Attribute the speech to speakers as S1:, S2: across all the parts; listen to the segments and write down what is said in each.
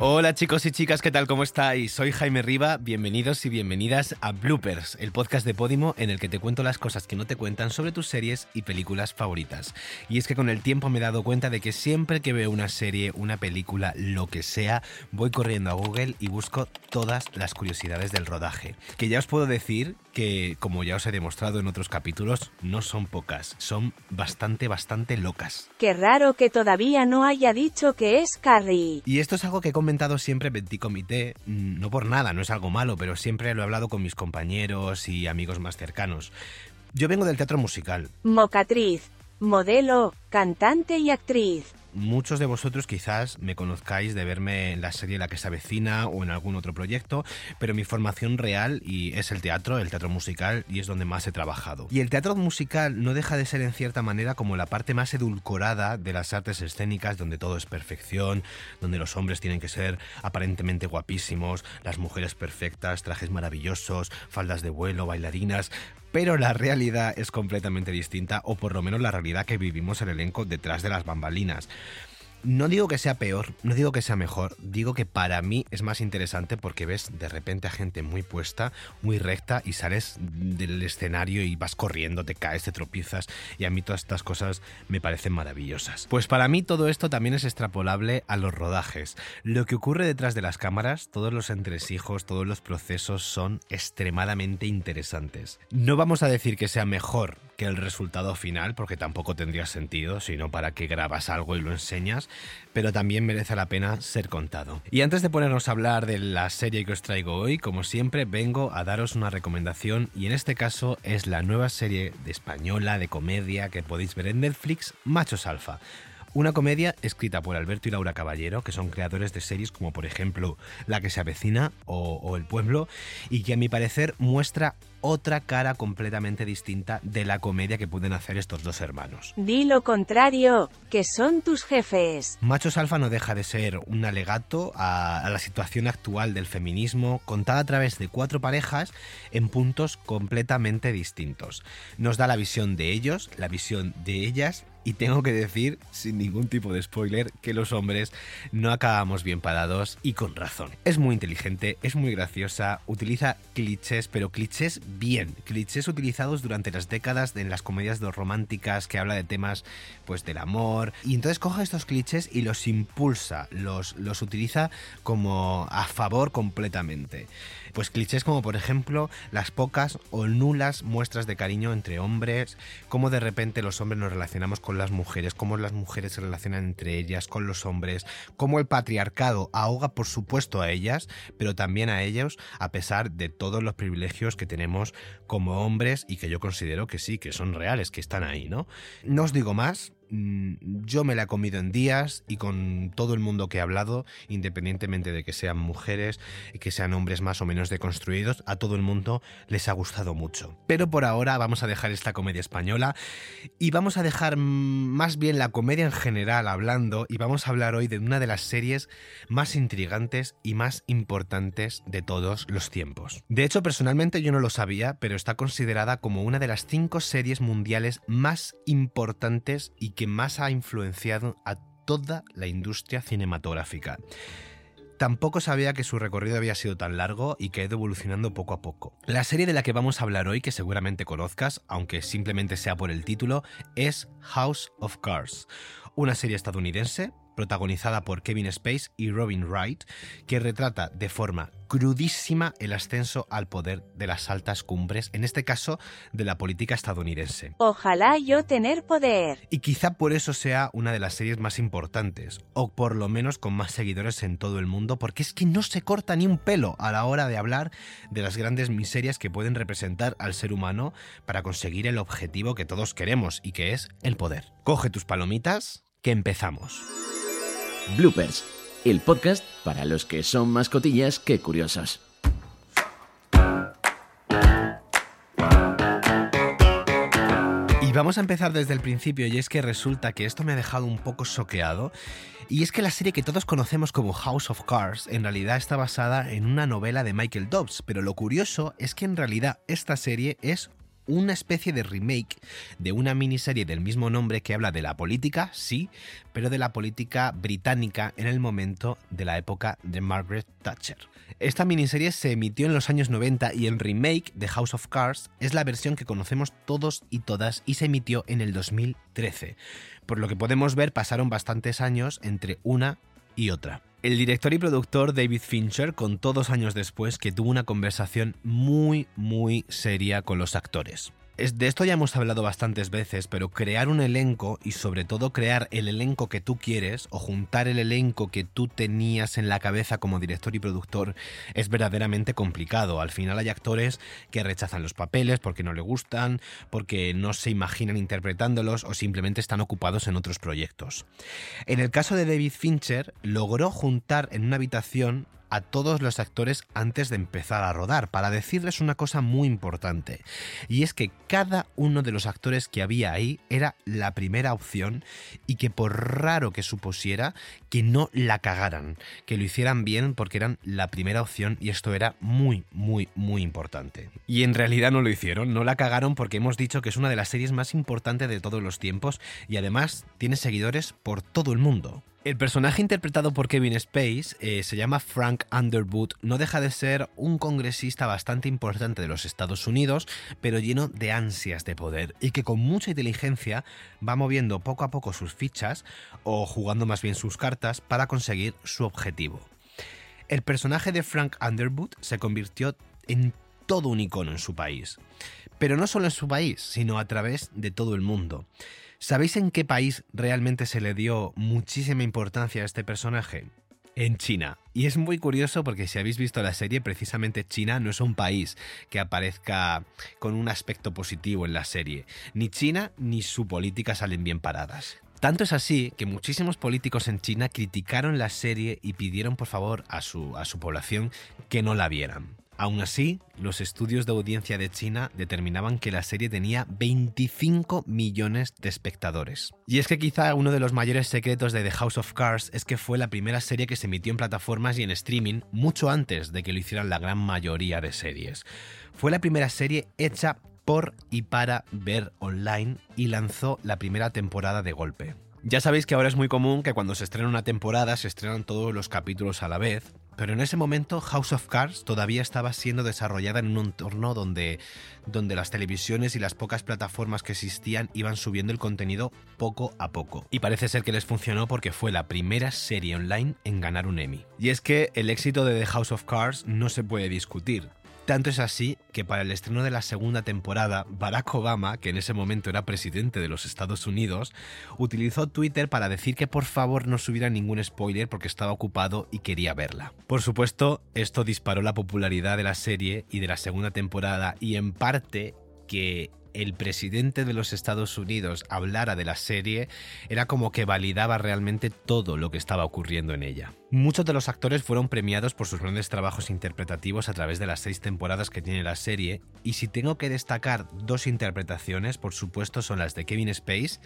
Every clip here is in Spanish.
S1: Hola chicos y chicas, ¿qué tal? ¿Cómo estáis? Soy Jaime Riva, bienvenidos y bienvenidas a Bloopers, el podcast de Podimo en el que te cuento las cosas que no te cuentan sobre tus series y películas favoritas. Y es que con el tiempo me he dado cuenta de que siempre que veo una serie, una película, lo que sea, voy corriendo a Google y busco todas las curiosidades del rodaje. Que ya os puedo decir que, como ya os he demostrado en otros capítulos, no son pocas, son bastante, bastante locas.
S2: Qué raro que todavía no haya dicho que es Carrie.
S1: Y esto es algo que he comentado siempre Petit Comité, mm, no por nada, no es algo malo, pero siempre lo he hablado con mis compañeros y amigos más cercanos. Yo vengo del teatro musical.
S2: Mocatriz, modelo, cantante y actriz.
S1: Muchos de vosotros quizás me conozcáis de verme en la serie La que se avecina o en algún otro proyecto, pero mi formación real y es el teatro, el teatro musical y es donde más he trabajado. Y el teatro musical no deja de ser en cierta manera como la parte más edulcorada de las artes escénicas donde todo es perfección, donde los hombres tienen que ser aparentemente guapísimos, las mujeres perfectas, trajes maravillosos, faldas de vuelo, bailarinas, pero la realidad es completamente distinta, o por lo menos la realidad que vivimos el elenco detrás de las bambalinas. No digo que sea peor, no digo que sea mejor, digo que para mí es más interesante porque ves de repente a gente muy puesta, muy recta y sales del escenario y vas corriendo, te caes, te tropiezas y a mí todas estas cosas me parecen maravillosas. Pues para mí todo esto también es extrapolable a los rodajes. Lo que ocurre detrás de las cámaras, todos los entresijos, todos los procesos son extremadamente interesantes. No vamos a decir que sea mejor que el resultado final, porque tampoco tendría sentido, sino para que grabas algo y lo enseñas, pero también merece la pena ser contado. Y antes de ponernos a hablar de la serie que os traigo hoy, como siempre, vengo a daros una recomendación y en este caso es la nueva serie de española de comedia que podéis ver en Netflix, Machos Alfa. Una comedia escrita por Alberto y Laura Caballero, que son creadores de series como por ejemplo La que se avecina o, o El pueblo, y que a mi parecer muestra otra cara completamente distinta de la comedia que pueden hacer estos dos hermanos.
S2: Di lo contrario, que son tus jefes.
S1: Machos Alfa no deja de ser un alegato a, a, la situación actual del feminismo, contada a través de cuatro parejas en puntos completamente distintos. Nos da la visión de ellos, la visión de ellas y tengo que decir, sin ningún tipo de spoiler, que los hombres no acabamos bien parados y con razón. Es muy inteligente, es muy graciosa, utiliza clichés, pero clichés bien, clichés utilizados durante las décadas en las comedias románticas que habla de temas pues del amor y entonces coge estos clichés y los impulsa, los, los utiliza como a favor completamente. Pues clichés como por ejemplo las pocas o nulas muestras de cariño entre hombres, cómo de repente los hombres nos relacionamos con las mujeres, cómo las mujeres se relacionan entre ellas, con los hombres, cómo el patriarcado ahoga por supuesto a ellas, pero también a ellos a pesar de todos los privilegios que tenemos como hombres y que yo considero que sí, que son reales, que están ahí, ¿no? No os digo más, yo me la he comido en días y con todo el mundo que he hablado, independientemente de que sean mujeres que sean hombres más o menos deconstruidos, a todo el mundo les ha gustado mucho. Pero por ahora vamos a dejar esta comedia española y vamos a dejar más bien la comedia en general hablando y vamos a hablar hoy de una de las series más intrigantes y más importantes de todos los tiempos. De hecho, personalmente yo no lo sabía, pero está considerada como una de las cinco series mundiales más importantes y que más ha influenciado a toda la industria cinematográfica. Tampoco sabía que su recorrido había sido tan largo y que ha ido evolucionando poco a poco. La serie de la que vamos a hablar hoy, que seguramente conozcas, aunque simplemente sea por el título, es House of Cards, una serie estadounidense protagonizada por Kevin Space y Robin Wright, que retrata de forma crudísima el ascenso al poder de las altas cumbres, en este caso de la política estadounidense.
S2: Ojalá yo tener poder.
S1: Y quizá por eso sea una de las series más importantes, o por lo menos con más seguidores en todo el mundo, porque es que no se corta ni un pelo a la hora de hablar de las grandes miserias que pueden representar al ser humano para conseguir el objetivo que todos queremos y que es el poder. Coge tus palomitas, que empezamos.
S3: Bloopers, el podcast para los que son más cotillas que curiosos.
S1: Y vamos a empezar desde el principio y es que resulta que esto me ha dejado un poco choqueado. Y es que la serie que todos conocemos como House of Cards en realidad está basada en una novela de Michael Dobbs, pero lo curioso es que en realidad esta serie es una especie de remake de una miniserie del mismo nombre que habla de la política, sí, pero de la política británica en el momento de la época de Margaret Thatcher. Esta miniserie se emitió en los años 90 y el remake de House of Cards es la versión que conocemos todos y todas y se emitió en el 2013. Por lo que podemos ver pasaron bastantes años entre una y otra. El director y productor David Fincher contó dos años después que tuvo una conversación muy, muy seria con los actores de esto ya hemos hablado bastantes veces, pero crear un elenco y sobre todo crear el elenco que tú quieres o juntar el elenco que tú tenías en la cabeza como director y productor es verdaderamente complicado. Al final hay actores que rechazan los papeles porque no le gustan, porque no se imaginan interpretándolos o simplemente están ocupados en otros proyectos. En el caso de David Fincher, logró juntar en una habitación a todos los actores antes de empezar a rodar, para decirles una cosa muy importante, y es que cada uno de los actores que había ahí era la primera opción y que por raro que supusiera, que no la cagaran, que lo hicieran bien porque eran la primera opción y esto era muy, muy, muy importante. Y en realidad no lo hicieron, no la cagaron porque hemos dicho que es una de las series más importantes de todos los tiempos y además tiene seguidores por todo el mundo. El personaje interpretado por Kevin Space eh, se llama Frank Underwood, no deja de ser un congresista bastante importante de los Estados Unidos, pero lleno de ansias de poder y que con mucha inteligencia va moviendo poco a poco sus fichas o jugando más bien sus cartas para conseguir su objetivo. El personaje de Frank Underwood se convirtió en todo un icono en su país, pero no solo en su país, sino a través de todo el mundo. ¿Sabéis en qué país realmente se le dio muchísima importancia a este personaje? En China. Y es muy curioso porque si habéis visto la serie, precisamente China no es un país que aparezca con un aspecto positivo en la serie. Ni China ni su política salen bien paradas. Tanto es así que muchísimos políticos en China criticaron la serie y pidieron por favor a su, a su población que no la vieran. Aún así, los estudios de audiencia de China determinaban que la serie tenía 25 millones de espectadores. Y es que quizá uno de los mayores secretos de The House of Cards es que fue la primera serie que se emitió en plataformas y en streaming mucho antes de que lo hicieran la gran mayoría de series. Fue la primera serie hecha por y para ver online y lanzó la primera temporada de golpe. Ya sabéis que ahora es muy común que cuando se estrena una temporada se estrenan todos los capítulos a la vez, pero en ese momento House of Cards todavía estaba siendo desarrollada en un entorno donde, donde las televisiones y las pocas plataformas que existían iban subiendo el contenido poco a poco. Y parece ser que les funcionó porque fue la primera serie online en ganar un Emmy. Y es que el éxito de The House of Cards no se puede discutir. Tanto es así que para el estreno de la segunda temporada, Barack Obama, que en ese momento era presidente de los Estados Unidos, utilizó Twitter para decir que por favor no subiera ningún spoiler porque estaba ocupado y quería verla. Por supuesto, esto disparó la popularidad de la serie y de la segunda temporada y en parte que el presidente de los Estados Unidos hablara de la serie era como que validaba realmente todo lo que estaba ocurriendo en ella. Muchos de los actores fueron premiados por sus grandes trabajos interpretativos a través de las seis temporadas que tiene la serie, y si tengo que destacar dos interpretaciones, por supuesto son las de Kevin Space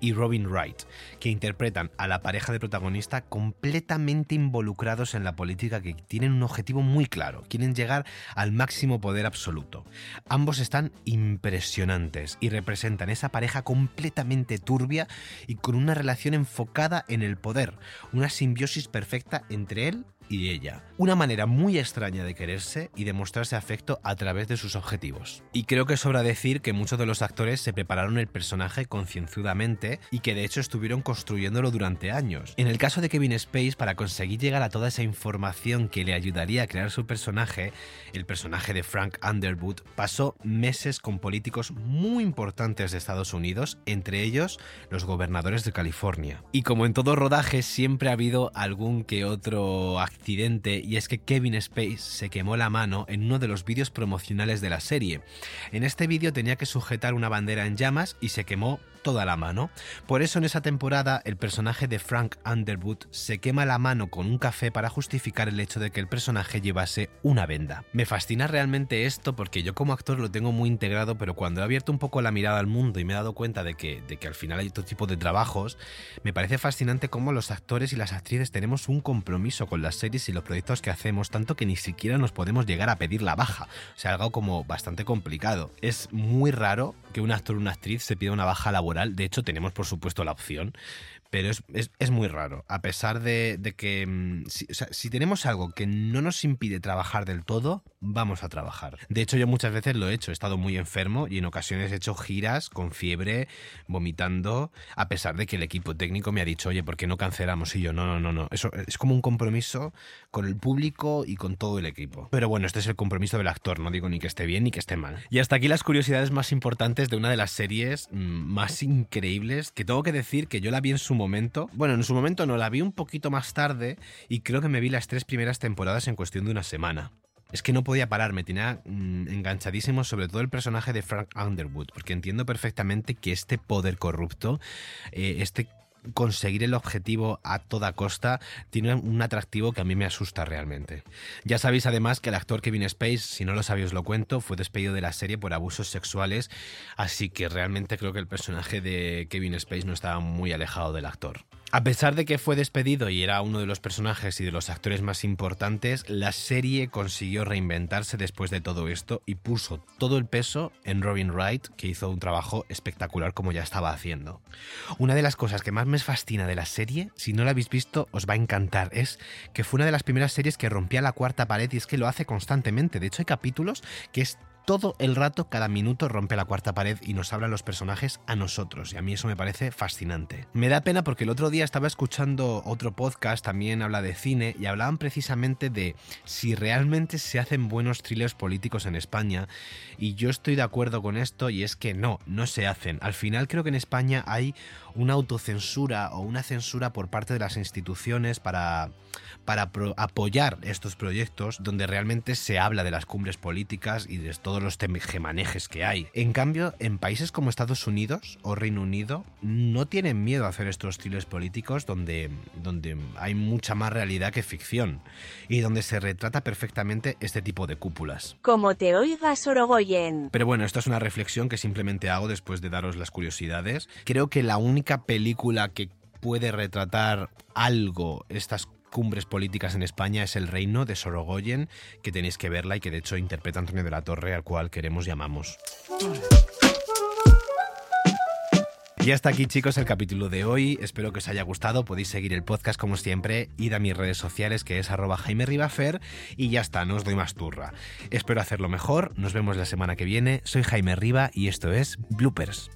S1: y Robin Wright, que interpretan a la pareja de protagonista completamente involucrados en la política que tienen un objetivo muy claro, quieren llegar al máximo poder absoluto. Ambos están impresionantes y representan esa pareja completamente turbia y con una relación enfocada en el poder, una simbiosis perfecta entre él y ella. Una manera muy extraña de quererse y de mostrarse afecto a través de sus objetivos. Y creo que sobra decir que muchos de los actores se prepararon el personaje concienzudamente y que de hecho estuvieron construyéndolo durante años. En el caso de Kevin Space, para conseguir llegar a toda esa información que le ayudaría a crear su personaje, el personaje de Frank Underwood pasó meses con políticos muy importantes de Estados Unidos, entre ellos los gobernadores de California. Y como en todo rodaje siempre ha habido algún que otro actor accidente y es que Kevin Space se quemó la mano en uno de los vídeos promocionales de la serie. En este vídeo tenía que sujetar una bandera en llamas y se quemó toda la mano. Por eso en esa temporada el personaje de Frank Underwood se quema la mano con un café para justificar el hecho de que el personaje llevase una venda. Me fascina realmente esto porque yo como actor lo tengo muy integrado, pero cuando he abierto un poco la mirada al mundo y me he dado cuenta de que, de que al final hay otro tipo de trabajos, me parece fascinante cómo los actores y las actrices tenemos un compromiso con las series y los proyectos que hacemos, tanto que ni siquiera nos podemos llegar a pedir la baja. O sea, algo como bastante complicado. Es muy raro que un actor o una actriz se pida una baja laboral. De hecho, tenemos por supuesto la opción, pero es, muy raro. A pesar de, que mm, si, tenemos algo que no nos impide trabajar del todo, vamos a trabajar. De hecho, yo muchas veces lo he hecho. He estado muy enfermo y en ocasiones he hecho giras con fiebre, vomitando, a pesar de que el equipo técnico me ha dicho, oye, ¿por qué no cancelamos? Y yo, no, no, no, no. Eso es como un compromiso con el público y con todo el equipo. Pero bueno, este es el compromiso del actor. No digo ni que esté bien ni que esté mal. Y hasta aquí las curiosidades más importantes de una de las series mm, más increíbles que tengo que decir que yo la vi en su momento. Bueno, en su momento no, la vi un poquito más tarde y creo que me vi las tres primeras temporadas en cuestión de una semana. Es que no podía parar, me tenía mm, enganchadísimo sobre todo el personaje de Frank Underwood, porque entiendo perfectamente que este poder corrupto, eh, este conseguir el objetivo a toda costa tiene un atractivo que a mí me asusta realmente. Ya sabéis además que el actor Kevin Space, si no lo sabéis os lo cuento, fue despedido de la serie por abusos sexuales, así que realmente creo que el personaje de Kevin Space no estaba muy alejado del actor. A pesar de que fue despedido y era uno de los personajes y de los actores más importantes, la serie consiguió reinventarse después de todo esto y puso todo el peso en Robin Wright, que hizo un trabajo espectacular como ya estaba haciendo. Una de las cosas que más me fascina de la serie, si no la habéis visto os va a encantar, es que fue una de las primeras series que rompía la cuarta pared y es que lo hace constantemente. De hecho hay capítulos que es todo el rato, cada minuto rompe la cuarta pared y nos hablan los personajes a nosotros. Y a mí eso me parece fascinante. Me da pena porque el otro día estaba escuchando otro podcast, también habla de cine, y hablaban precisamente de si realmente se hacen buenos thrillers políticos en España. Y yo estoy de acuerdo con esto y es que no, no se hacen. Al final creo que en España hay una autocensura o una censura por parte de las instituciones para, para apoyar estos proyectos donde realmente se habla de las cumbres políticas y de todos los tejemanejes que hay. En cambio, en países como Estados Unidos o Reino Unido no tienen miedo a hacer estos estilos políticos donde, donde hay mucha más realidad que ficción y donde se retrata perfectamente este tipo de cúpulas.
S2: Como te oigas, Sorogoyen.
S1: Pero bueno, esto es una reflexión que simplemente hago después de daros las curiosidades. Creo que la única película que puede retratar algo estas cumbres políticas en España es El Reino de Sorogoyen, que tenéis que verla y que de hecho interpreta Antonio de la Torre, al cual queremos llamamos. Y hasta aquí chicos el capítulo de hoy, espero que os haya gustado, podéis seguir el podcast como siempre, id a mis redes sociales que es arroba Jaime Ribafer y ya está, no os doy más turra. Espero hacerlo mejor, nos vemos la semana que viene, soy Jaime Riba y esto es Bloopers.